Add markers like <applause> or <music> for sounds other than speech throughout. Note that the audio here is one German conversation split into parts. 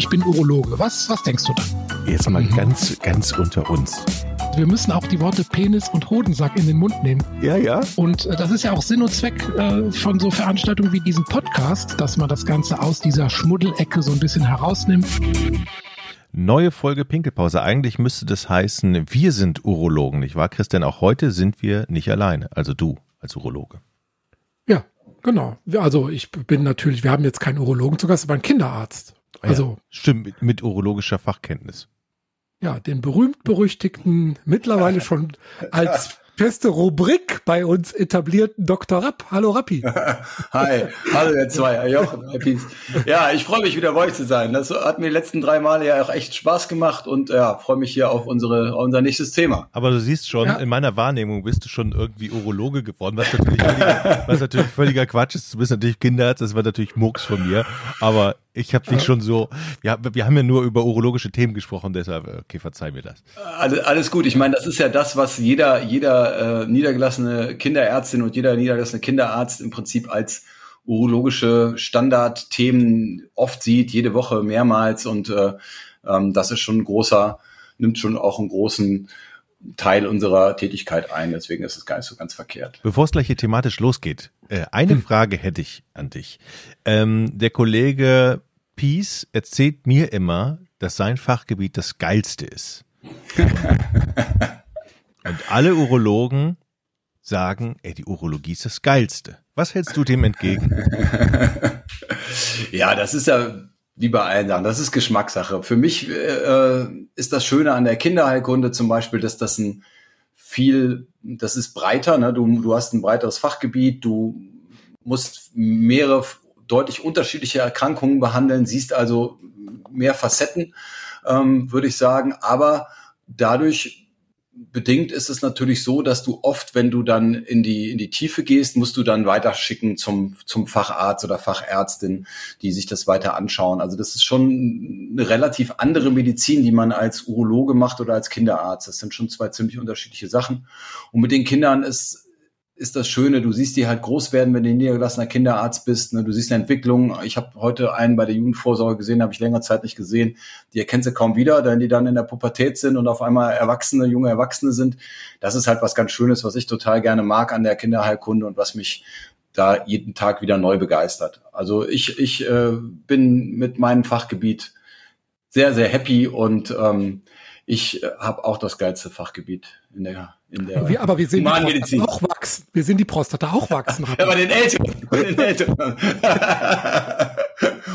ich bin Urologe. Was, was denkst du dann? Jetzt mal ganz, ganz unter uns. Wir müssen auch die Worte Penis und Hodensack in den Mund nehmen. Ja, ja. Und äh, das ist ja auch Sinn und Zweck äh, von so Veranstaltungen wie diesem Podcast, dass man das Ganze aus dieser Schmuddelecke so ein bisschen herausnimmt. Neue Folge Pinkelpause. Eigentlich müsste das heißen, wir sind Urologen, nicht wahr, Christian? Auch heute sind wir nicht alleine. Also du als Urologe. Ja, genau. Also ich bin natürlich, wir haben jetzt keinen Urologen zu Gast, aber einen Kinderarzt. Also ja, stimmt, mit, mit urologischer Fachkenntnis. Ja, den berühmt-berüchtigten, mittlerweile schon als feste Rubrik bei uns etablierten Dr. Rapp. Hallo Rappi. <laughs> Hi, hallo ihr zwei, Jochen, Rappis. Ja, ich freue mich wieder bei euch zu sein. Das hat mir die letzten drei Male ja auch echt Spaß gemacht und ja, freue mich hier auf unsere, unser nächstes Thema. Aber du siehst schon, ja. in meiner Wahrnehmung bist du schon irgendwie Urologe geworden, was natürlich, völliger, was natürlich völliger Quatsch ist. Du bist natürlich Kinderarzt, das war natürlich Mucks von mir. Aber ich habe dich schon so, ja, wir haben ja nur über urologische Themen gesprochen, deshalb, okay, verzeih mir das. Alles, alles gut. Ich meine, das ist ja das, was jeder, jeder äh, niedergelassene Kinderärztin und jeder niedergelassene Kinderarzt im Prinzip als urologische Standardthemen oft sieht, jede Woche mehrmals. Und äh, ähm, das ist schon ein großer, nimmt schon auch einen großen Teil unserer Tätigkeit ein. Deswegen ist es gar nicht so ganz verkehrt. Bevor es gleich hier thematisch losgeht, äh, eine hm. Frage hätte ich an dich. Ähm, der Kollege Peace erzählt mir immer, dass sein Fachgebiet das geilste ist. <laughs> Und alle Urologen sagen, ey, die Urologie ist das geilste. Was hältst du dem entgegen? <laughs> ja, das ist ja wie bei allen Sachen, das ist Geschmackssache. Für mich äh, ist das Schöne an der Kinderheilkunde zum Beispiel, dass das ein viel, das ist breiter, ne? du, du hast ein breiteres Fachgebiet, du musst mehrere deutlich unterschiedliche Erkrankungen behandeln, siehst also mehr Facetten, ähm, würde ich sagen, aber dadurch bedingt ist es natürlich so, dass du oft, wenn du dann in die, in die Tiefe gehst, musst du dann weiterschicken zum, zum Facharzt oder Fachärztin, die sich das weiter anschauen. Also das ist schon eine relativ andere Medizin, die man als Urologe macht oder als Kinderarzt. Das sind schon zwei ziemlich unterschiedliche Sachen. Und mit den Kindern ist ist das Schöne, du siehst die halt groß werden, wenn du niedergelassener Kinderarzt bist. Ne? Du siehst eine Entwicklung. Ich habe heute einen bei der Jugendvorsorge gesehen, habe ich länger Zeit nicht gesehen. Die erkennst du kaum wieder, wenn die dann in der Pubertät sind und auf einmal Erwachsene, junge Erwachsene sind. Das ist halt was ganz Schönes, was ich total gerne mag an der Kinderheilkunde und was mich da jeden Tag wieder neu begeistert. Also ich, ich äh, bin mit meinem Fachgebiet sehr, sehr happy und ähm, ich äh, habe auch das geilste Fachgebiet in der in der wir, aber wir sehen die Prostata auch wachsen. Wir sehen die Prostata auch wachsen. <laughs> ja, bei den Älteren. Bei <laughs> den Älteren. <laughs>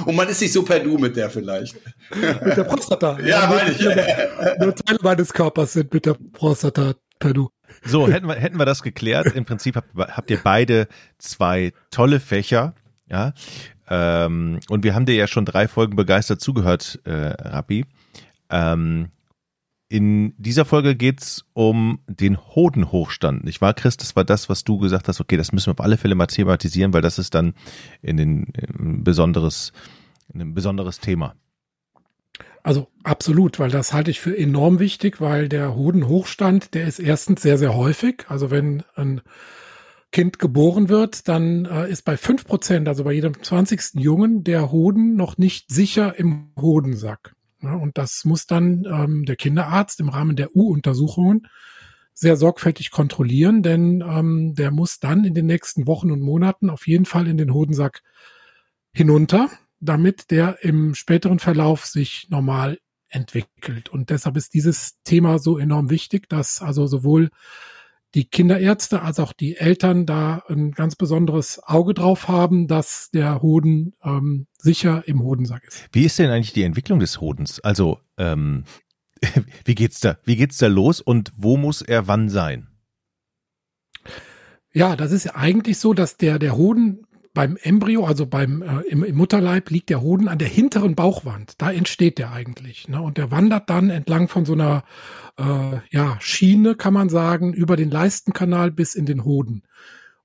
Und man ist nicht so per Du mit der vielleicht. Mit der Prostata. Ja, ja meine ich. Nur Teile meines Körpers sind mit der Prostata per Du. So, hätten wir, hätten wir das geklärt. Im Prinzip habt, habt ihr beide zwei tolle Fächer. Ja. Ähm, und wir haben dir ja schon drei Folgen begeistert zugehört, äh, Rappi. Ähm, in dieser Folge geht's um den Hodenhochstand, nicht wahr, Chris? Das war das, was du gesagt hast, okay, das müssen wir auf alle Fälle mal thematisieren, weil das ist dann in den ein besonderes, ein besonderes Thema. Also absolut, weil das halte ich für enorm wichtig, weil der Hodenhochstand, der ist erstens sehr, sehr häufig. Also wenn ein Kind geboren wird, dann äh, ist bei fünf Prozent, also bei jedem zwanzigsten Jungen, der Hoden noch nicht sicher im Hodensack. Ne? Und das muss dann ähm, der Kinderarzt im Rahmen der U-Untersuchungen sehr sorgfältig kontrollieren, denn ähm, der muss dann in den nächsten Wochen und Monaten auf jeden Fall in den Hodensack hinunter, damit der im späteren Verlauf sich normal entwickelt. Und deshalb ist dieses Thema so enorm wichtig, dass also sowohl die Kinderärzte als auch die Eltern da ein ganz besonderes Auge drauf haben, dass der Hoden ähm, sicher im Hodensack ist. Wie ist denn eigentlich die Entwicklung des Hodens? Also ähm, <laughs> wie geht's da? Wie geht's da los und wo muss er wann sein? Ja, das ist ja eigentlich so, dass der der Hoden beim Embryo, also beim äh, im, im, Mutterleib, liegt der Hoden an der hinteren Bauchwand. Da entsteht der eigentlich. Ne? Und der wandert dann entlang von so einer äh, ja, Schiene, kann man sagen, über den Leistenkanal bis in den Hoden.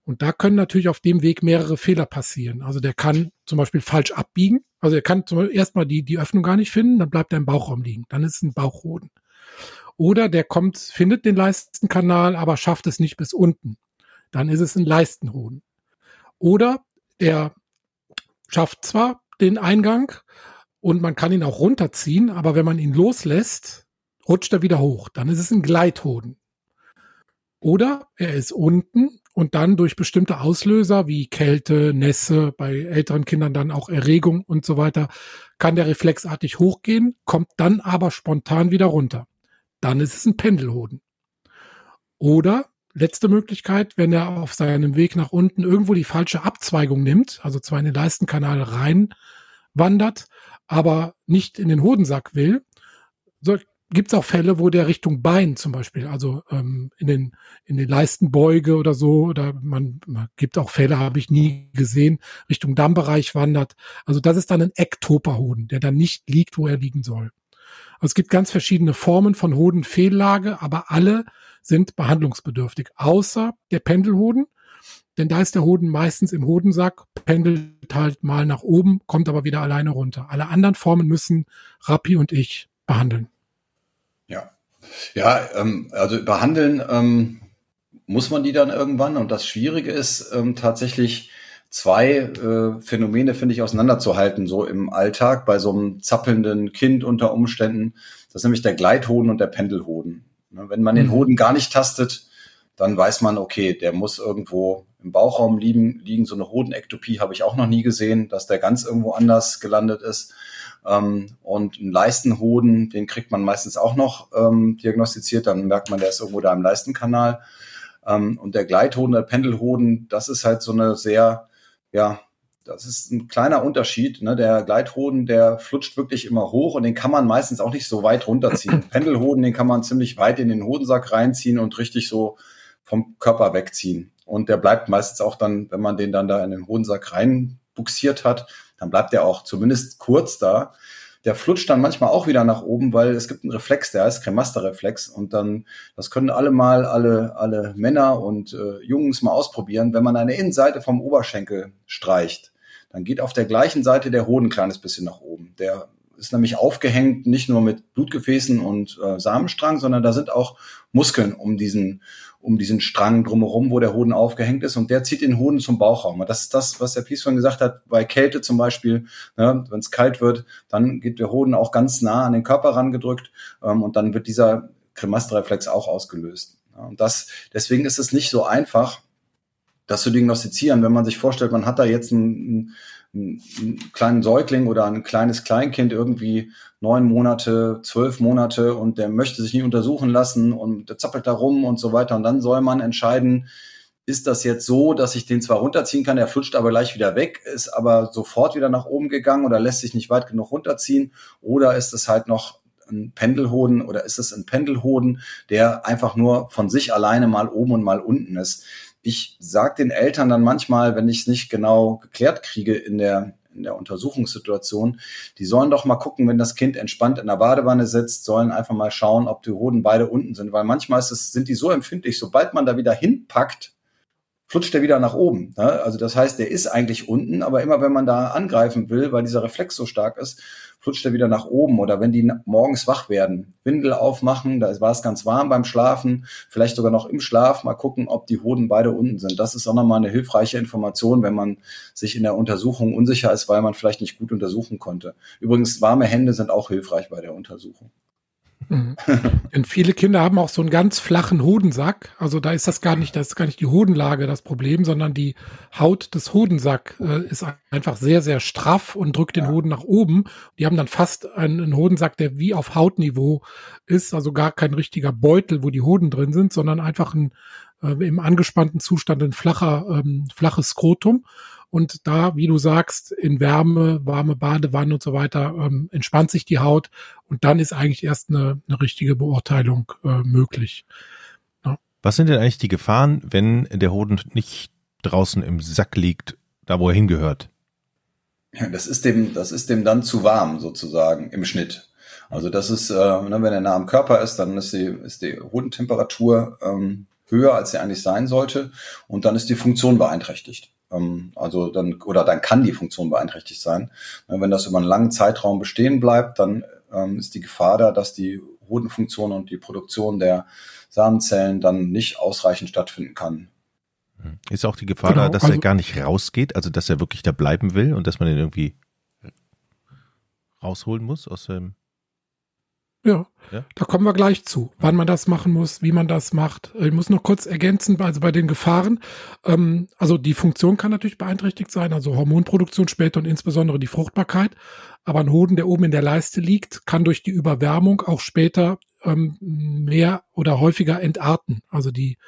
Und da können natürlich auf dem Weg mehrere Fehler passieren. Also der kann zum Beispiel falsch abbiegen. Also er kann erstmal die, die Öffnung gar nicht finden, dann bleibt er im Bauchraum liegen. Dann ist es ein Bauchhoden. Oder der kommt, findet den Leistenkanal, aber schafft es nicht bis unten. Dann ist es ein Leistenhoden. Oder der schafft zwar den Eingang, und man kann ihn auch runterziehen, aber wenn man ihn loslässt, rutscht er wieder hoch. Dann ist es ein Gleithoden. Oder er ist unten und dann durch bestimmte Auslöser wie Kälte, Nässe, bei älteren Kindern dann auch Erregung und so weiter, kann der reflexartig hochgehen, kommt dann aber spontan wieder runter. Dann ist es ein Pendelhoden. Oder letzte Möglichkeit, wenn er auf seinem Weg nach unten irgendwo die falsche Abzweigung nimmt, also zwar in den Leistenkanal rein wandert, aber nicht in den Hodensack will, so gibt es auch Fälle, wo der Richtung Bein zum Beispiel, also ähm, in den in den Leistenbeuge oder so, oder man, man gibt auch Fälle, habe ich nie gesehen, Richtung Dammbereich wandert. Also das ist dann ein Ektoperhoden, der dann nicht liegt, wo er liegen soll. Also es gibt ganz verschiedene Formen von Hodenfehllage, aber alle sind behandlungsbedürftig, außer der Pendelhoden, denn da ist der Hoden meistens im Hodensack, pendelt halt mal nach oben, kommt aber wieder alleine runter. Alle anderen Formen müssen Rappi und ich behandeln. Ja, ja, ähm, also behandeln ähm, muss man die dann irgendwann und das Schwierige ist ähm, tatsächlich zwei äh, Phänomene, finde ich, auseinanderzuhalten, so im Alltag bei so einem zappelnden Kind unter Umständen. Das ist nämlich der Gleithoden und der Pendelhoden. Ne, wenn man den mhm. Hoden gar nicht tastet, dann weiß man, okay, der muss irgendwo im Bauchraum liegen. liegen. So eine Hodenektopie habe ich auch noch nie gesehen, dass der ganz irgendwo anders gelandet ist. Ähm, und einen Leistenhoden, den kriegt man meistens auch noch ähm, diagnostiziert. Dann merkt man, der ist irgendwo da im Leistenkanal. Ähm, und der Gleithoden, der Pendelhoden, das ist halt so eine sehr, ja, das ist ein kleiner Unterschied. Ne? Der Gleithoden, der flutscht wirklich immer hoch und den kann man meistens auch nicht so weit runterziehen. <clears throat> Pendelhoden, den kann man ziemlich weit in den Hodensack reinziehen und richtig so vom Körper wegziehen. Und der bleibt meistens auch dann, wenn man den dann da in den Hodensack reinbuxiert hat, dann bleibt der auch zumindest kurz da. Der flutscht dann manchmal auch wieder nach oben, weil es gibt einen Reflex, der heißt Cremaster-Reflex. Und dann, das können alle mal, alle, alle Männer und äh, Jungs mal ausprobieren. Wenn man eine Innenseite vom Oberschenkel streicht, dann geht auf der gleichen Seite der Hoden ein kleines bisschen nach oben. Der ist nämlich aufgehängt nicht nur mit Blutgefäßen und äh, Samenstrang, sondern da sind auch Muskeln um diesen um diesen Strang drumherum, wo der Hoden aufgehängt ist und der zieht den Hoden zum Bauchraum. Und das ist das, was der Pies von gesagt hat, bei Kälte zum Beispiel, ne, wenn es kalt wird, dann geht der Hoden auch ganz nah an den Körper rangedrückt ähm, und dann wird dieser Kremasterreflex auch ausgelöst. Ja, und das, deswegen ist es nicht so einfach, das zu diagnostizieren, wenn man sich vorstellt, man hat da jetzt einen, einen, einen kleinen Säugling oder ein kleines Kleinkind irgendwie neun Monate, zwölf Monate und der möchte sich nicht untersuchen lassen und der zappelt da rum und so weiter. Und dann soll man entscheiden, ist das jetzt so, dass ich den zwar runterziehen kann, der flutscht aber gleich wieder weg, ist aber sofort wieder nach oben gegangen oder lässt sich nicht weit genug runterziehen oder ist es halt noch ein Pendelhoden oder ist es ein Pendelhoden, der einfach nur von sich alleine mal oben und mal unten ist. Ich sage den Eltern dann manchmal, wenn ich es nicht genau geklärt kriege in der in der Untersuchungssituation, die sollen doch mal gucken, wenn das Kind entspannt in der Badewanne sitzt, sollen einfach mal schauen, ob die Hoden beide unten sind, weil manchmal es, sind die so empfindlich, sobald man da wieder hinpackt, flutscht er wieder nach oben. Ne? Also das heißt, der ist eigentlich unten, aber immer wenn man da angreifen will, weil dieser Reflex so stark ist, flutscht er wieder nach oben. Oder wenn die morgens wach werden, Windel aufmachen, da war es ganz warm beim Schlafen, vielleicht sogar noch im Schlaf, mal gucken, ob die Hoden beide unten sind. Das ist auch nochmal eine hilfreiche Information, wenn man sich in der Untersuchung unsicher ist, weil man vielleicht nicht gut untersuchen konnte. Übrigens, warme Hände sind auch hilfreich bei der Untersuchung. Mhm. <laughs> Denn viele Kinder haben auch so einen ganz flachen Hodensack. Also da ist das gar nicht, das ist gar nicht die Hodenlage das Problem, sondern die Haut des Hodensack äh, ist einfach sehr, sehr straff und drückt den ja. Hoden nach oben. Die haben dann fast einen, einen, Hodensack, der wie auf Hautniveau ist, also gar kein richtiger Beutel, wo die Hoden drin sind, sondern einfach ein äh, im angespannten Zustand ein flacher, ähm, flaches Skrotum. Und da, wie du sagst, in Wärme, warme Badewanne und so weiter, ähm, entspannt sich die Haut und dann ist eigentlich erst eine, eine richtige Beurteilung äh, möglich. Ja. Was sind denn eigentlich die Gefahren, wenn der Hoden nicht draußen im Sack liegt, da wo er hingehört? Ja, das ist dem, das ist dem dann zu warm sozusagen im Schnitt. Also das ist, äh, ne, wenn er nah am Körper ist, dann ist die, ist die Hodentemperatur ähm, höher, als sie eigentlich sein sollte, und dann ist die Funktion beeinträchtigt. Ähm, also dann, oder dann kann die Funktion beeinträchtigt sein. Wenn das über einen langen Zeitraum bestehen bleibt, dann ähm, ist die Gefahr da, dass die Hodenfunktion und die Produktion der Samenzellen dann nicht ausreichend stattfinden kann. Hm. Ist auch die Gefahr genau, da, dass also, er gar nicht rausgeht, also dass er wirklich da bleiben will und dass man ihn irgendwie rausholen muss aus dem ja, ja, da kommen wir gleich zu, wann man das machen muss, wie man das macht. Ich muss noch kurz ergänzen, also bei den Gefahren. Ähm, also die Funktion kann natürlich beeinträchtigt sein, also Hormonproduktion später und insbesondere die Fruchtbarkeit. Aber ein Hoden, der oben in der Leiste liegt, kann durch die Überwärmung auch später ähm, mehr oder häufiger entarten. Also die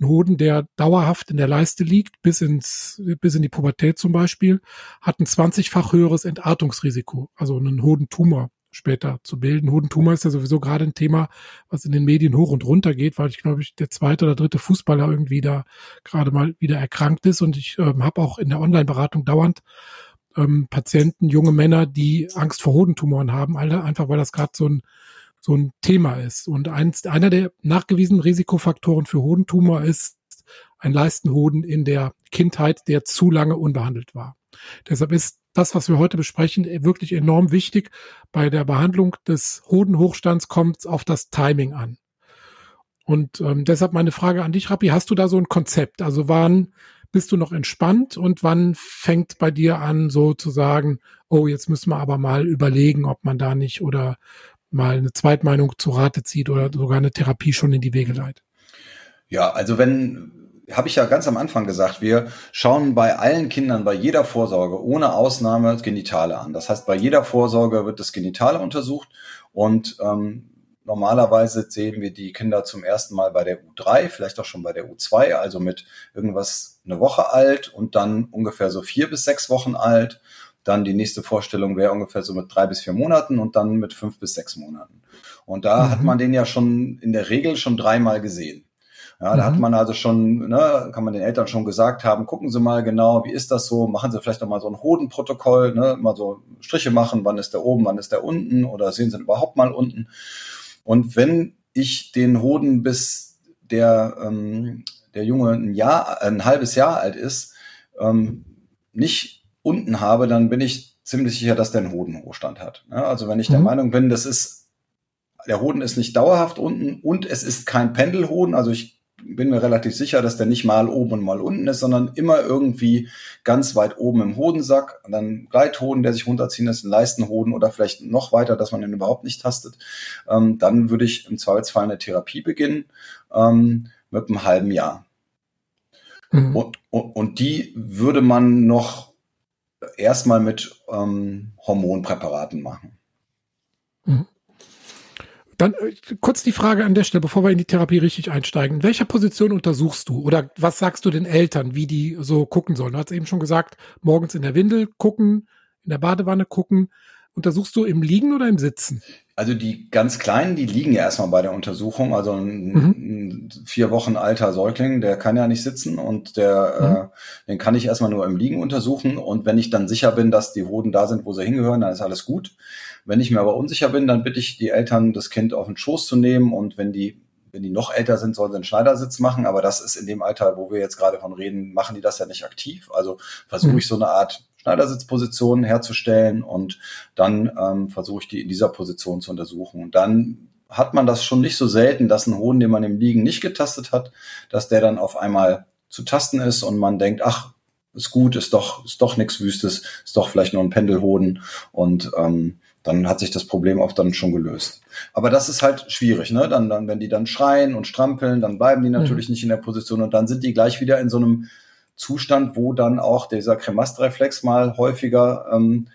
ein Hoden, der dauerhaft in der Leiste liegt, bis ins, bis in die Pubertät zum Beispiel, hat ein 20-fach höheres Entartungsrisiko, also einen Hodentumor später zu bilden. Hodentumor ist ja sowieso gerade ein Thema, was in den Medien hoch und runter geht, weil ich glaube ich der zweite oder dritte Fußballer irgendwie da gerade mal wieder erkrankt ist und ich ähm, habe auch in der Online-Beratung dauernd ähm, Patienten, junge Männer, die Angst vor Hodentumoren haben, alle einfach weil das gerade so ein so ein Thema ist. Und eins, einer der nachgewiesenen Risikofaktoren für Hodentumor ist ein Leistenhoden in der Kindheit, der zu lange unbehandelt war. Deshalb ist das, was wir heute besprechen, wirklich enorm wichtig. Bei der Behandlung des Hodenhochstands kommt es auf das Timing an. Und ähm, deshalb meine Frage an dich, Rappi, hast du da so ein Konzept? Also wann bist du noch entspannt und wann fängt bei dir an, so zu sagen, oh, jetzt müssen wir aber mal überlegen, ob man da nicht oder mal eine Zweitmeinung zu Rate zieht oder sogar eine Therapie schon in die Wege leitet? Ja, also wenn, habe ich ja ganz am Anfang gesagt, wir schauen bei allen Kindern bei jeder Vorsorge ohne Ausnahme Genitale an. Das heißt, bei jeder Vorsorge wird das Genitale untersucht und ähm, normalerweise sehen wir die Kinder zum ersten Mal bei der U3, vielleicht auch schon bei der U2, also mit irgendwas eine Woche alt und dann ungefähr so vier bis sechs Wochen alt. Dann die nächste Vorstellung wäre ungefähr so mit drei bis vier Monaten und dann mit fünf bis sechs Monaten. Und da mhm. hat man den ja schon in der Regel schon dreimal gesehen. Ja, da mhm. hat man also schon, ne, kann man den Eltern schon gesagt haben, gucken Sie mal genau, wie ist das so, machen Sie vielleicht noch mal so ein Hodenprotokoll, ne, mal so Striche machen, wann ist der oben, wann ist der unten oder sehen Sie überhaupt mal unten. Und wenn ich den Hoden bis der, ähm, der Junge ein Jahr, ein halbes Jahr alt ist, ähm, nicht unten habe, dann bin ich ziemlich sicher, dass der einen Hodenhochstand hat. Ja, also wenn ich mhm. der Meinung bin, das ist der Hoden ist nicht dauerhaft unten und es ist kein Pendelhoden. Also ich bin mir relativ sicher, dass der nicht mal oben und mal unten ist, sondern immer irgendwie ganz weit oben im Hodensack. Und dann Gleithoden, der sich runterziehen lässt, ein Leistenhoden oder vielleicht noch weiter, dass man den überhaupt nicht tastet. Ähm, dann würde ich im Zweifelsfall eine Therapie beginnen ähm, mit einem halben Jahr. Mhm. Und, und, die würde man noch erstmal mit ähm, Hormonpräparaten machen. Dann äh, kurz die Frage an der Stelle, bevor wir in die Therapie richtig einsteigen. In welcher Position untersuchst du oder was sagst du den Eltern, wie die so gucken sollen? Du hast eben schon gesagt, morgens in der Windel gucken, in der Badewanne gucken. Untersuchst du im Liegen oder im Sitzen? Also die ganz Kleinen, die liegen ja erstmal bei der Untersuchung. Also ein, mhm. ein vier Wochen alter Säugling, der kann ja nicht sitzen und der, mhm. äh, den kann ich erstmal nur im Liegen untersuchen. Und wenn ich dann sicher bin, dass die Hoden da sind, wo sie hingehören, dann ist alles gut. Wenn ich mir aber unsicher bin, dann bitte ich die Eltern, das Kind auf den Schoß zu nehmen und wenn die wenn die noch älter sind, sollen sie einen Schneidersitz machen, aber das ist in dem Alter, wo wir jetzt gerade von reden, machen die das ja nicht aktiv. Also versuche mhm. ich so eine Art Schneidersitzposition herzustellen und dann ähm, versuche ich die in dieser Position zu untersuchen. Und dann hat man das schon nicht so selten, dass ein Hoden, den man im Liegen nicht getastet hat, dass der dann auf einmal zu tasten ist und man denkt, ach, ist gut, ist doch, ist doch nichts Wüstes, ist doch vielleicht nur ein Pendelhoden und ähm, dann hat sich das Problem oft dann schon gelöst. Aber das ist halt schwierig, ne? Dann, dann, wenn die dann schreien und strampeln, dann bleiben die natürlich mhm. nicht in der Position und dann sind die gleich wieder in so einem Zustand, wo dann auch dieser Kremastreflex mal häufiger ähm,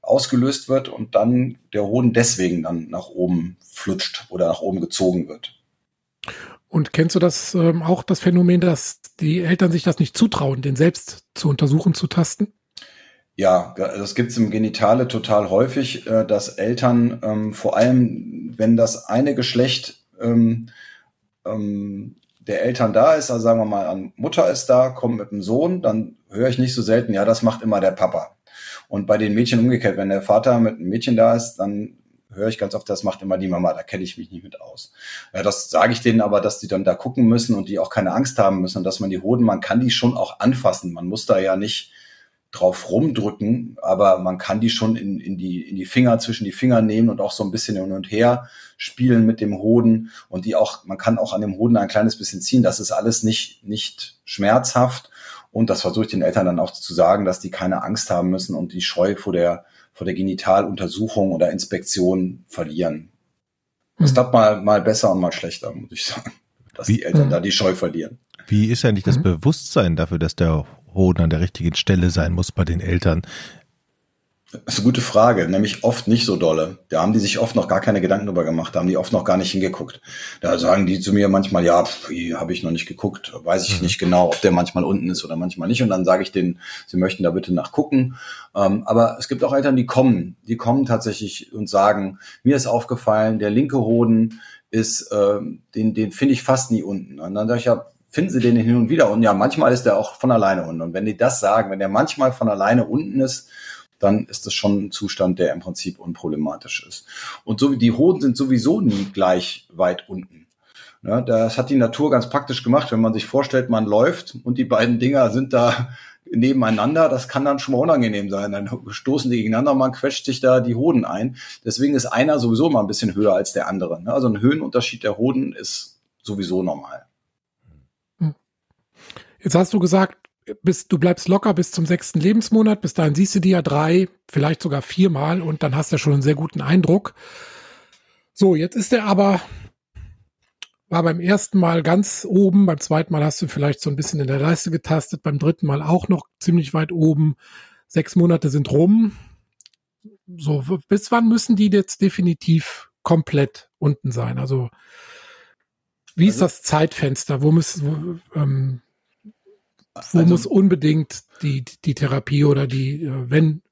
ausgelöst wird und dann der Hoden deswegen dann nach oben flutscht oder nach oben gezogen wird. Und kennst du das ähm, auch das Phänomen, dass die Eltern sich das nicht zutrauen, den selbst zu untersuchen, zu tasten? Ja, das gibt es im Genitale total häufig, äh, dass Eltern, ähm, vor allem wenn das eine Geschlecht ähm, ähm, der Eltern da ist, also sagen wir mal, an Mutter ist da, kommt mit dem Sohn, dann höre ich nicht so selten, ja, das macht immer der Papa. Und bei den Mädchen umgekehrt, wenn der Vater mit einem Mädchen da ist, dann höre ich ganz oft, das macht immer die Mama, da kenne ich mich nicht mit aus. Ja, das sage ich denen aber, dass die dann da gucken müssen und die auch keine Angst haben müssen dass man die Hoden, man kann die schon auch anfassen. Man muss da ja nicht drauf rumdrücken, aber man kann die schon in, in, die, in die Finger, zwischen die Finger nehmen und auch so ein bisschen hin und her spielen mit dem Hoden und die auch, man kann auch an dem Hoden ein kleines bisschen ziehen. Das ist alles nicht, nicht schmerzhaft und das versuche ich den Eltern dann auch zu sagen, dass die keine Angst haben müssen und die Scheu vor der, vor der Genitaluntersuchung oder Inspektion verlieren. Das mhm. klappt mal, mal besser und mal schlechter, muss ich sagen, dass Wie, die Eltern mhm. da die Scheu verlieren. Wie ist eigentlich das mhm. Bewusstsein dafür, dass der Hoden an der richtigen Stelle sein muss bei den Eltern? Das ist eine gute Frage, nämlich oft nicht so dolle. Da haben die sich oft noch gar keine Gedanken drüber gemacht, da haben die oft noch gar nicht hingeguckt. Da sagen die zu mir manchmal, ja, habe ich noch nicht geguckt, weiß ich mhm. nicht genau, ob der manchmal unten ist oder manchmal nicht. Und dann sage ich denen, sie möchten da bitte nachgucken. Ähm, aber es gibt auch Eltern, die kommen, die kommen tatsächlich und sagen, mir ist aufgefallen, der linke Hoden ist, äh, den, den finde ich fast nie unten. Und dann sage ich ja, finden sie den hin und wieder unten. Ja, manchmal ist der auch von alleine unten. Und wenn die das sagen, wenn der manchmal von alleine unten ist, dann ist das schon ein Zustand, der im Prinzip unproblematisch ist. Und so wie die Hoden sind sowieso nie gleich weit unten. Ja, das hat die Natur ganz praktisch gemacht, wenn man sich vorstellt, man läuft und die beiden Dinger sind da nebeneinander, das kann dann schon mal unangenehm sein. Dann stoßen die gegeneinander, man quetscht sich da die Hoden ein. Deswegen ist einer sowieso mal ein bisschen höher als der andere. Also ein Höhenunterschied der Hoden ist sowieso normal. Jetzt hast du gesagt, bis, du bleibst locker bis zum sechsten Lebensmonat. Bis dahin siehst du die ja drei, vielleicht sogar viermal und dann hast du ja schon einen sehr guten Eindruck. So, jetzt ist er aber, war beim ersten Mal ganz oben, beim zweiten Mal hast du vielleicht so ein bisschen in der Leiste getastet, beim dritten Mal auch noch ziemlich weit oben. Sechs Monate sind rum. So, bis wann müssen die jetzt definitiv komplett unten sein? Also, wie also, ist das Zeitfenster? Wo müssen, wo, ähm, wo also, muss unbedingt die, die Therapie oder die, äh, wenn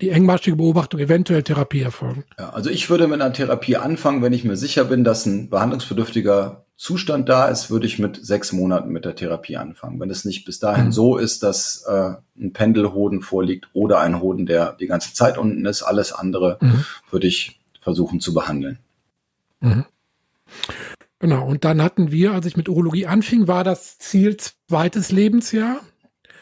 die engmaschige Beobachtung eventuell Therapie erfolgen? Ja, also ich würde mit einer Therapie anfangen, wenn ich mir sicher bin, dass ein behandlungsbedürftiger Zustand da ist, würde ich mit sechs Monaten mit der Therapie anfangen. Wenn es nicht bis dahin mhm. so ist, dass äh, ein Pendelhoden vorliegt oder ein Hoden, der die ganze Zeit unten ist, alles andere mhm. würde ich versuchen zu behandeln. Mhm. Genau, und dann hatten wir, als ich mit Urologie anfing, war das Ziel zweites Lebensjahr.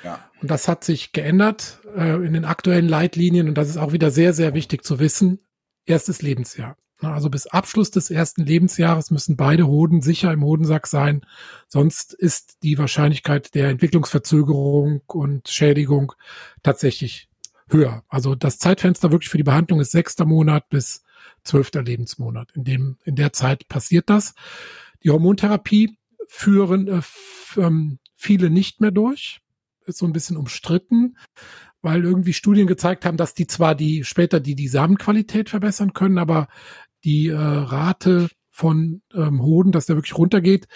Ja. Und das hat sich geändert äh, in den aktuellen Leitlinien und das ist auch wieder sehr, sehr wichtig zu wissen. Erstes Lebensjahr. Also bis Abschluss des ersten Lebensjahres müssen beide Hoden sicher im Hodensack sein. Sonst ist die Wahrscheinlichkeit der Entwicklungsverzögerung und Schädigung tatsächlich höher. Also das Zeitfenster wirklich für die Behandlung ist sechster Monat bis zwölfter Lebensmonat. In dem, in der Zeit passiert das. Die Hormontherapie führen äh, ähm, viele nicht mehr durch. Ist so ein bisschen umstritten, weil irgendwie Studien gezeigt haben, dass die zwar die später die, die Samenqualität verbessern können, aber die äh, Rate von ähm, Hoden, dass der wirklich runtergeht,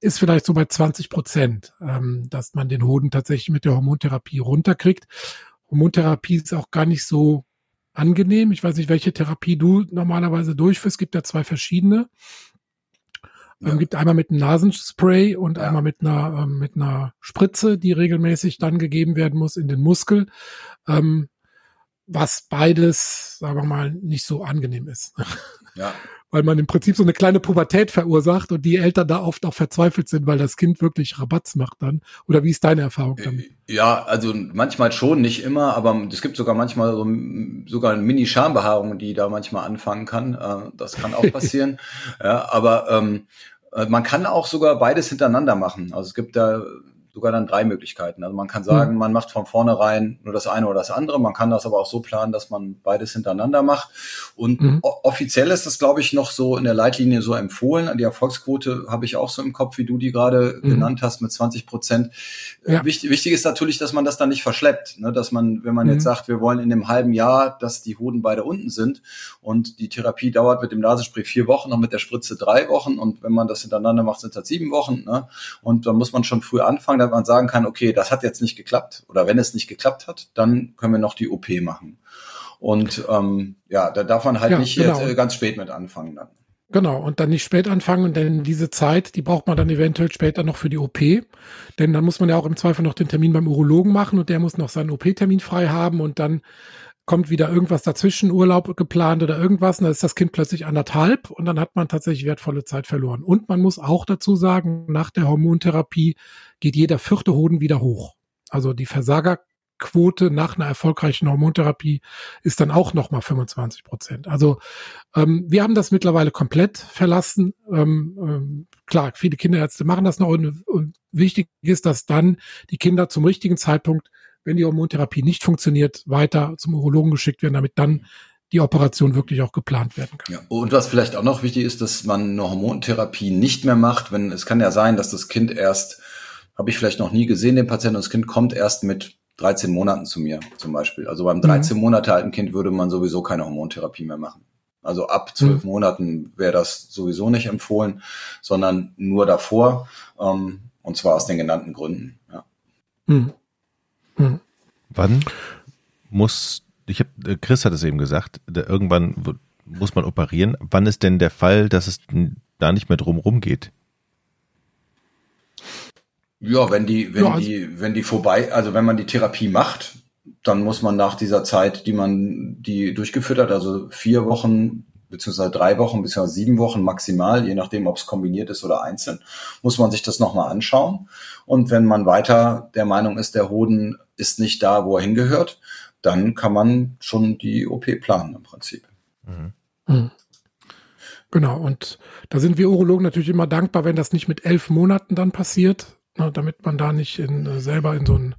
ist vielleicht so bei 20 Prozent, ähm, dass man den Hoden tatsächlich mit der Hormontherapie runterkriegt. Hormontherapie ist auch gar nicht so angenehm. Ich weiß nicht, welche Therapie du normalerweise durchführst. Es gibt ja zwei verschiedene. Ja. Ähm, gibt einmal mit einem Nasenspray und ja. einmal mit einer, ähm, mit einer Spritze, die regelmäßig dann gegeben werden muss in den Muskel. Ähm, was beides, sagen wir mal, nicht so angenehm ist. <laughs> Ja. Weil man im Prinzip so eine kleine Pubertät verursacht und die Eltern da oft auch verzweifelt sind, weil das Kind wirklich Rabatz macht dann. Oder wie ist deine Erfahrung damit? Ja, also manchmal schon, nicht immer, aber es gibt sogar manchmal so, sogar eine Mini-Schambehaarung, die da manchmal anfangen kann. Äh, das kann auch <laughs> passieren. ja, aber ähm, äh, man kann auch sogar beides hintereinander machen. Also es gibt da sogar dann drei Möglichkeiten. Also man kann sagen, mhm. man macht von vornherein nur das eine oder das andere. Man kann das aber auch so planen, dass man beides hintereinander macht. Und mhm. offiziell ist das, glaube ich, noch so in der Leitlinie so empfohlen. Die Erfolgsquote habe ich auch so im Kopf, wie du die gerade mhm. genannt hast, mit 20 Prozent. Ja. Wichtig, wichtig ist natürlich, dass man das dann nicht verschleppt. Ne? Dass man, wenn man jetzt mhm. sagt, wir wollen in einem halben Jahr, dass die Hoden beide unten sind und die Therapie dauert mit dem Nasenspray vier Wochen und mit der Spritze drei Wochen und wenn man das hintereinander macht, sind das sieben Wochen. Ne? Und dann muss man schon früh anfangen damit man sagen kann, okay, das hat jetzt nicht geklappt oder wenn es nicht geklappt hat, dann können wir noch die OP machen. Und ähm, ja, da darf man halt ja, nicht genau. jetzt äh, ganz spät mit anfangen dann. Genau, und dann nicht spät anfangen, denn diese Zeit, die braucht man dann eventuell später noch für die OP. Denn dann muss man ja auch im Zweifel noch den Termin beim Urologen machen und der muss noch seinen OP-Termin frei haben und dann kommt wieder irgendwas dazwischen, Urlaub geplant oder irgendwas, und dann ist das Kind plötzlich anderthalb und dann hat man tatsächlich wertvolle Zeit verloren. Und man muss auch dazu sagen, nach der Hormontherapie geht jeder vierte Hoden wieder hoch. Also die Versagerquote nach einer erfolgreichen Hormontherapie ist dann auch nochmal 25 Prozent. Also ähm, wir haben das mittlerweile komplett verlassen. Ähm, ähm, klar, viele Kinderärzte machen das noch und, und wichtig ist, dass dann die Kinder zum richtigen Zeitpunkt wenn die Hormontherapie nicht funktioniert, weiter zum Urologen geschickt werden, damit dann die Operation wirklich auch geplant werden kann. Ja, und was vielleicht auch noch wichtig ist, dass man eine Hormontherapie nicht mehr macht, wenn es kann ja sein, dass das Kind erst, habe ich vielleicht noch nie gesehen, den Patienten, das Kind kommt erst mit 13 Monaten zu mir zum Beispiel. Also beim 13 mhm. Monate alten Kind würde man sowieso keine Hormontherapie mehr machen. Also ab zwölf mhm. Monaten wäre das sowieso nicht empfohlen, sondern nur davor. Ähm, und zwar aus den genannten Gründen. Ja. Mhm. Mhm. Wann muss, ich habe, äh, Chris hat es eben gesagt, irgendwann muss man operieren. Wann ist denn der Fall, dass es da nicht mehr drum rumgeht? Ja, wenn die, wenn ja, also die, wenn die vorbei, also wenn man die Therapie macht, dann muss man nach dieser Zeit, die man die durchgeführt hat, also vier Wochen beziehungsweise drei Wochen beziehungsweise sieben Wochen maximal, je nachdem, ob es kombiniert ist oder einzeln, muss man sich das nochmal anschauen. Und wenn man weiter der Meinung ist, der Hoden ist nicht da, wo er hingehört, dann kann man schon die OP planen im Prinzip. Mhm. Mhm. Genau, und da sind wir Urologen natürlich immer dankbar, wenn das nicht mit elf Monaten dann passiert, ne, damit man da nicht in, äh, selber in so ein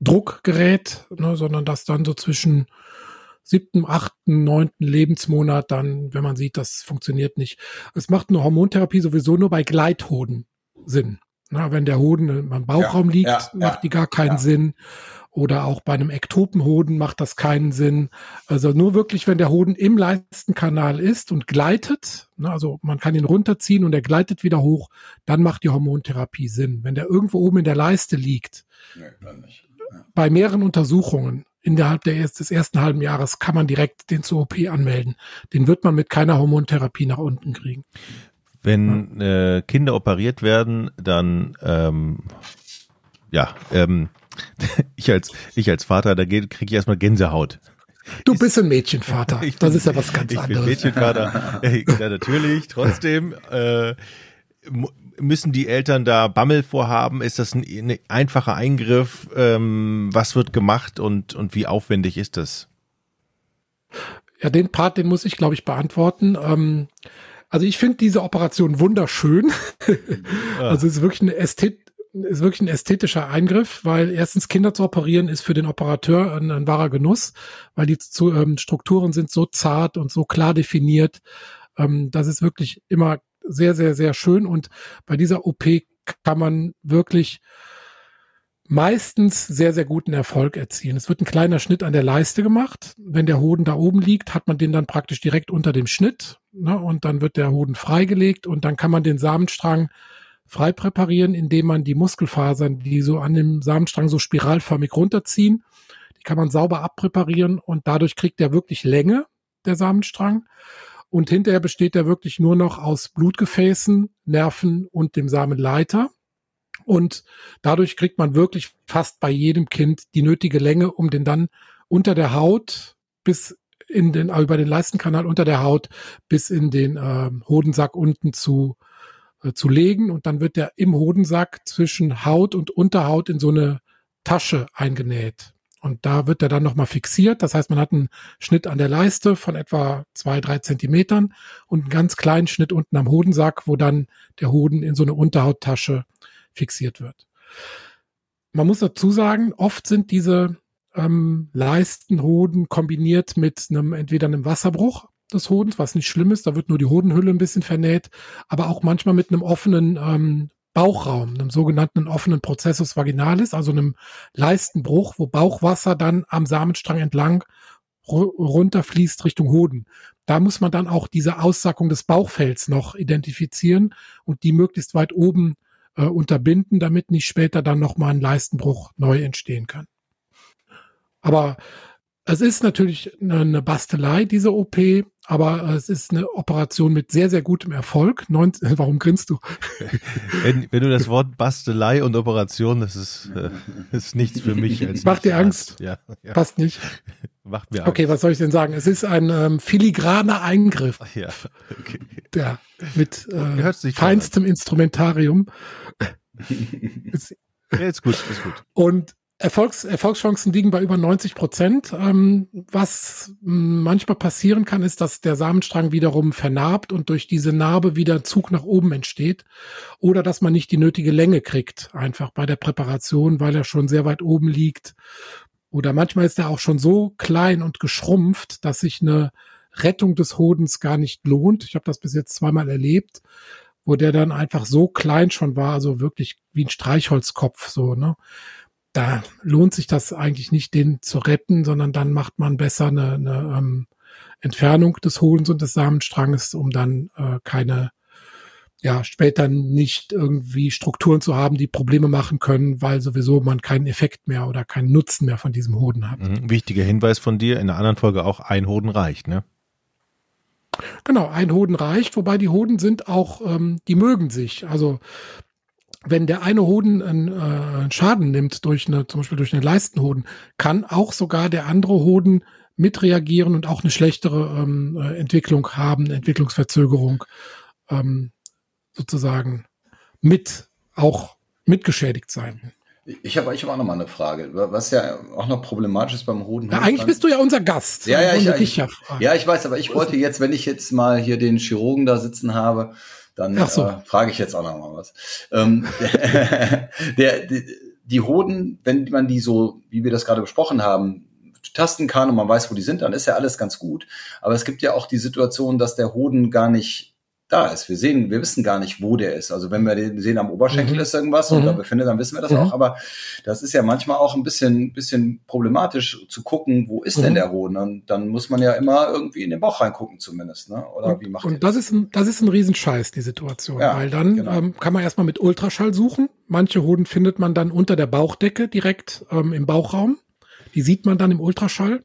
Druck gerät, ne, sondern dass dann so zwischen siebten, achten, neunten Lebensmonat dann, wenn man sieht, das funktioniert nicht. Es macht eine Hormontherapie sowieso nur bei Gleithoden Sinn. Na, wenn der Hoden im Bauchraum ja, liegt, ja, macht ja, die gar keinen Sinn. Oder auch bei einem Ektopenhoden macht das keinen Sinn. Also nur wirklich, wenn der Hoden im Leistenkanal ist und gleitet, na, also man kann ihn runterziehen und er gleitet wieder hoch, dann macht die Hormontherapie Sinn. Wenn der irgendwo oben in der Leiste liegt, nee, bei mehreren Untersuchungen innerhalb der, des ersten halben Jahres kann man direkt den zur OP anmelden. Den wird man mit keiner Hormontherapie nach unten kriegen. Wenn äh, Kinder operiert werden, dann ähm, ja, ähm, <laughs> ich als ich als Vater, da kriege ich erstmal Gänsehaut. Du bist ein Mädchenvater. <laughs> Bin, das ist ja was ganz ich anderes. Bin Mädchenvater. <laughs> ja, natürlich. Trotzdem äh, müssen die Eltern da Bammel vorhaben? Ist das ein, ein einfacher Eingriff? Ähm, was wird gemacht und, und wie aufwendig ist das? Ja, den Part, den muss ich, glaube ich, beantworten. Ähm, also ich finde diese Operation wunderschön. Ja. <laughs> Also es ist wirklich eine Ästhet ist wirklich ein ästhetischer Eingriff, weil erstens Kinder zu operieren ist für den Operateur ein, ein wahrer Genuss, weil die zu, ähm, Strukturen sind so zart und so klar definiert, ähm, dass es wirklich immer sehr, sehr, sehr schön. Und bei dieser OP kann man wirklich meistens sehr, sehr guten Erfolg erzielen. Es wird ein kleiner Schnitt an der Leiste gemacht. Wenn der Hoden da oben liegt, hat man den dann praktisch direkt unter dem Schnitt. Ne? Und dann wird der Hoden freigelegt und dann kann man den Samenstrang frei präparieren, indem man die Muskelfasern, die so an dem Samenstrang so spiralförmig runterziehen, die kann man sauber abpräparieren und dadurch kriegt er wirklich Länge, der Samenstrang. Und hinterher besteht er wirklich nur noch aus Blutgefäßen, Nerven und dem Samenleiter. Und dadurch kriegt man wirklich fast bei jedem Kind die nötige Länge, um den dann unter der Haut bis in den, äh, über den Leistenkanal unter der Haut bis in den äh, Hodensack unten zu, äh, zu legen. Und dann wird der im Hodensack zwischen Haut und Unterhaut in so eine Tasche eingenäht. Und da wird er dann nochmal fixiert. Das heißt, man hat einen Schnitt an der Leiste von etwa zwei, drei Zentimetern und einen ganz kleinen Schnitt unten am Hodensack, wo dann der Hoden in so eine Unterhauttasche fixiert wird. Man muss dazu sagen, oft sind diese ähm, Leistenhoden kombiniert mit einem entweder einem Wasserbruch des Hodens, was nicht schlimm ist, da wird nur die Hodenhülle ein bisschen vernäht, aber auch manchmal mit einem offenen ähm, Bauchraum, einem sogenannten offenen Prozessus vaginalis, also einem Leistenbruch, wo Bauchwasser dann am Samenstrang entlang runterfließt Richtung Hoden. Da muss man dann auch diese Aussackung des Bauchfells noch identifizieren und die möglichst weit oben äh, unterbinden, damit nicht später dann nochmal ein Leistenbruch neu entstehen kann. Aber es ist natürlich eine Bastelei, diese OP, aber es ist eine Operation mit sehr, sehr gutem Erfolg. Neun, warum grinst du? <laughs> Wenn, wenn du das Wort Bastelei und Operation, das ist, äh, ist nichts für mich. Als <laughs> Macht dir Angst? Ja, ja. Passt nicht. Macht mir Angst. Okay, was soll ich denn sagen? Es ist ein ähm, filigraner Eingriff. Ja, okay. Der mit äh, feinstem Instrumentarium. <laughs> ja, ist gut, ist gut. Und Erfolgs, Erfolgschancen liegen bei über 90 Prozent. Ähm, was manchmal passieren kann, ist, dass der Samenstrang wiederum vernarbt und durch diese Narbe wieder Zug nach oben entsteht. Oder dass man nicht die nötige Länge kriegt, einfach bei der Präparation, weil er schon sehr weit oben liegt. Oder manchmal ist er auch schon so klein und geschrumpft, dass sich eine Rettung des Hodens gar nicht lohnt. Ich habe das bis jetzt zweimal erlebt, wo der dann einfach so klein schon war, also wirklich wie ein Streichholzkopf, so, ne? Da lohnt sich das eigentlich nicht, den zu retten, sondern dann macht man besser eine, eine ähm, Entfernung des Hodens und des Samenstranges, um dann äh, keine, ja, später nicht irgendwie Strukturen zu haben, die Probleme machen können, weil sowieso man keinen Effekt mehr oder keinen Nutzen mehr von diesem Hoden hat. Mhm. Wichtiger Hinweis von dir, in der anderen Folge auch ein Hoden reicht, ne? Genau, ein Hoden reicht, wobei die Hoden sind auch, ähm, die mögen sich. Also wenn der eine Hoden einen, äh, einen Schaden nimmt durch eine, zum Beispiel durch einen Leistenhoden, kann auch sogar der andere Hoden mitreagieren und auch eine schlechtere ähm, äh, Entwicklung haben, Entwicklungsverzögerung ähm, sozusagen mit auch mitgeschädigt sein. Ich habe ich hab auch noch mal eine Frage, was ja auch noch problematisch ist beim Hoden. Ja, eigentlich bist du ja unser Gast. Ja, ja, ich, ich, ja, ich weiß, aber ich wollte jetzt, wenn ich jetzt mal hier den Chirurgen da sitzen habe, dann so. äh, frage ich jetzt auch noch mal was. Ähm, <laughs> der, der, die Hoden, wenn man die so, wie wir das gerade besprochen haben, tasten kann und man weiß, wo die sind, dann ist ja alles ganz gut. Aber es gibt ja auch die Situation, dass der Hoden gar nicht da ist. Wir sehen, wir wissen gar nicht, wo der ist. Also wenn wir den sehen am Oberschenkel mhm. ist irgendwas und mhm. da befindet, dann wissen wir das mhm. auch. Aber das ist ja manchmal auch ein bisschen, bisschen problematisch zu gucken, wo ist denn mhm. der Hoden? Und dann muss man ja immer irgendwie in den Bauch reingucken zumindest, ne? Oder und, wie macht Und das ist ein, das ist ein Riesenscheiß, die Situation. Ja, weil dann genau. ähm, kann man erstmal mit Ultraschall suchen. Manche Hoden findet man dann unter der Bauchdecke direkt ähm, im Bauchraum. Die sieht man dann im Ultraschall.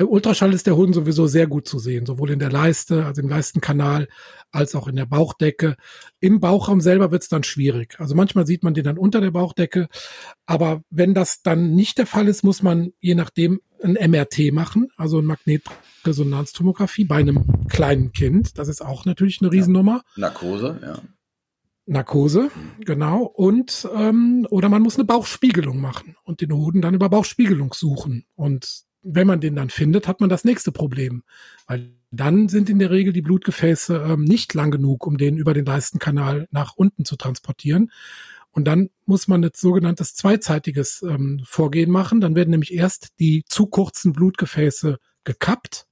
Im Ultraschall ist der Hoden sowieso sehr gut zu sehen, sowohl in der Leiste, also im Leistenkanal, als auch in der Bauchdecke. Im Bauchraum selber wird es dann schwierig. Also manchmal sieht man den dann unter der Bauchdecke, aber wenn das dann nicht der Fall ist, muss man je nachdem ein MRT machen, also ein Magnetresonanztomographie bei einem kleinen Kind. Das ist auch natürlich eine Riesennummer. Narkose, ja. Narkose, genau. Und ähm, oder man muss eine Bauchspiegelung machen und den Hoden dann über Bauchspiegelung suchen. Und wenn man den dann findet, hat man das nächste Problem. Weil dann sind in der Regel die Blutgefäße ähm, nicht lang genug, um den über den Leistenkanal nach unten zu transportieren. Und dann muss man ein sogenanntes zweizeitiges ähm, Vorgehen machen. Dann werden nämlich erst die zu kurzen Blutgefäße gekappt.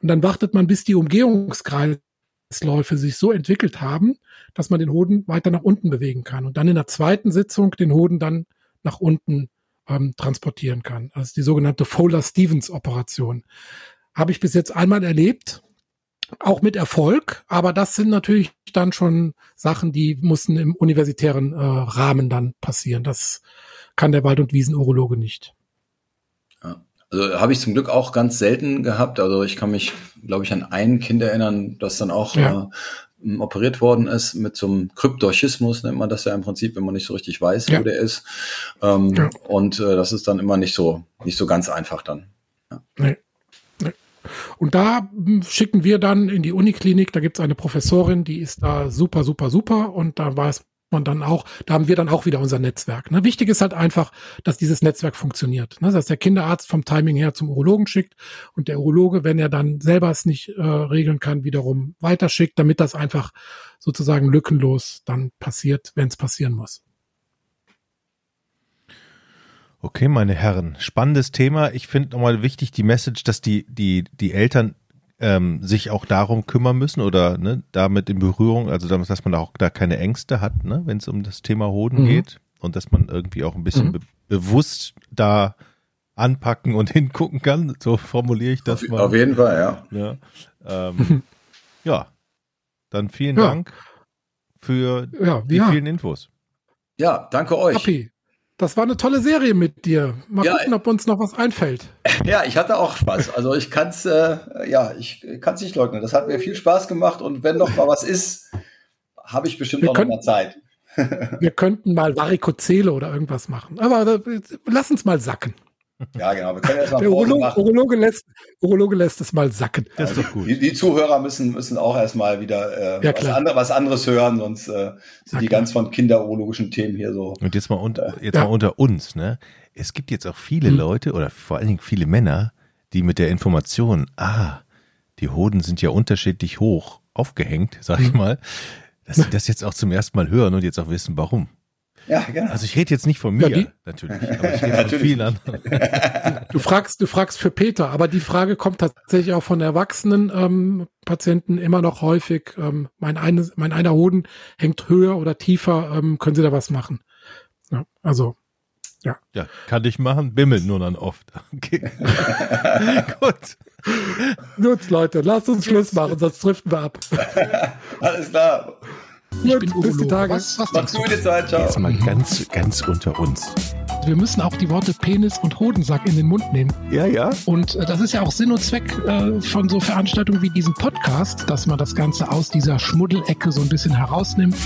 Und dann wartet man, bis die Umgehungskreisläufe sich so entwickelt haben, dass man den Hoden weiter nach unten bewegen kann. Und dann in der zweiten Sitzung den Hoden dann nach unten ähm, transportieren kann. Also die sogenannte Fowler-Stevens-Operation. Habe ich bis jetzt einmal erlebt, auch mit Erfolg, aber das sind natürlich dann schon Sachen, die mussten im universitären äh, Rahmen dann passieren. Das kann der Wald- und Wiesenurologe nicht. Ja. Also habe ich zum Glück auch ganz selten gehabt. Also ich kann mich, glaube ich, an ein Kind erinnern, das dann auch ja. äh, operiert worden ist mit so einem Kryptorchismus, nennt man das ja im Prinzip, wenn man nicht so richtig weiß, ja. wo der ist. Ähm, ja. Und äh, das ist dann immer nicht so, nicht so ganz einfach dann. Ja. Nee. Und da hm, schicken wir dann in die Uniklinik, da gibt es eine Professorin, die ist da super, super, super und da weiß man dann auch, da haben wir dann auch wieder unser Netzwerk. Ne? Wichtig ist halt einfach, dass dieses Netzwerk funktioniert. Ne? Dass der Kinderarzt vom Timing her zum Urologen schickt und der Urologe, wenn er dann selber es nicht äh, regeln kann, wiederum weiterschickt, damit das einfach sozusagen lückenlos dann passiert, wenn es passieren muss. Okay, meine Herren, spannendes Thema. Ich finde nochmal wichtig die Message, dass die, die, die Eltern ähm, sich auch darum kümmern müssen oder ne, damit in Berührung, also dass man auch da keine Ängste hat, ne, wenn es um das Thema Hoden mhm. geht und dass man irgendwie auch ein bisschen mhm. be bewusst da anpacken und <laughs> hingucken kann. So formuliere ich das auf, mal. Auf jeden Fall, ja. Ja, ähm, <laughs> ja. dann vielen ja. Dank für ja, die ja. vielen Infos. Ja, danke euch. Happy. Das war eine tolle Serie mit dir. Mal ja, gucken, ob uns noch was einfällt. <laughs> Ja, ich hatte auch Spaß. Also ich kann es, äh, ja, ich kann es nicht leugnen. Das hat mir viel Spaß gemacht und wenn noch mal was ist, habe ich bestimmt wir auch können, noch mal Zeit. wir könnten mal Varikozele oder irgendwas machen. Aber äh, lass uns mal sacken. Ja, genau. Wir können erstmal Der Urologe, Urologe, lässt, Urologe lässt es mal sacken. Das ist doch gut. Die, die Zuhörer müssen, müssen auch erstmal wieder äh, ja, was, andere, was, anderes hören, sonst äh, sind ja, die klar. ganz von kinderurologischen Themen hier so. Und jetzt mal, unter, jetzt ja. mal unter uns, ne? Es gibt jetzt auch viele hm. Leute oder vor allen Dingen viele Männer, die mit der Information, ah, die Hoden sind ja unterschiedlich hoch aufgehängt, sag ich hm. mal, dass sie das jetzt auch zum ersten Mal hören und jetzt auch wissen, warum. Ja, genau. Also ich rede jetzt nicht von mir, ja, natürlich, aber ich <laughs> rede von vielen anderen. Du fragst, du fragst für Peter, aber die Frage kommt tatsächlich auch von erwachsenen ähm, Patienten immer noch häufig. Ähm, mein, eine, mein einer Hoden hängt höher oder tiefer, ähm, können Sie da was machen? Ja, also ja. Ja, kann ich machen, bimmelt nur dann oft. <laughs> Okay. <laughs> Gut. Gut, Leute, lasst uns Schluss machen, sonst driften wir ab. Alles klar. Ich Gut, bin bis die Tage. Was, was Mach's gute Zeit, ciao. Jetzt mal ganz, ganz unter uns. Wir müssen auch die Worte Penis und Hodensack in den Mund nehmen. Ja, ja. Und äh, das ist ja auch Sinn und Zweck äh, von so Veranstaltungen wie diesem Podcast, dass man das Ganze aus dieser Schmuddelecke so ein bisschen herausnimmt.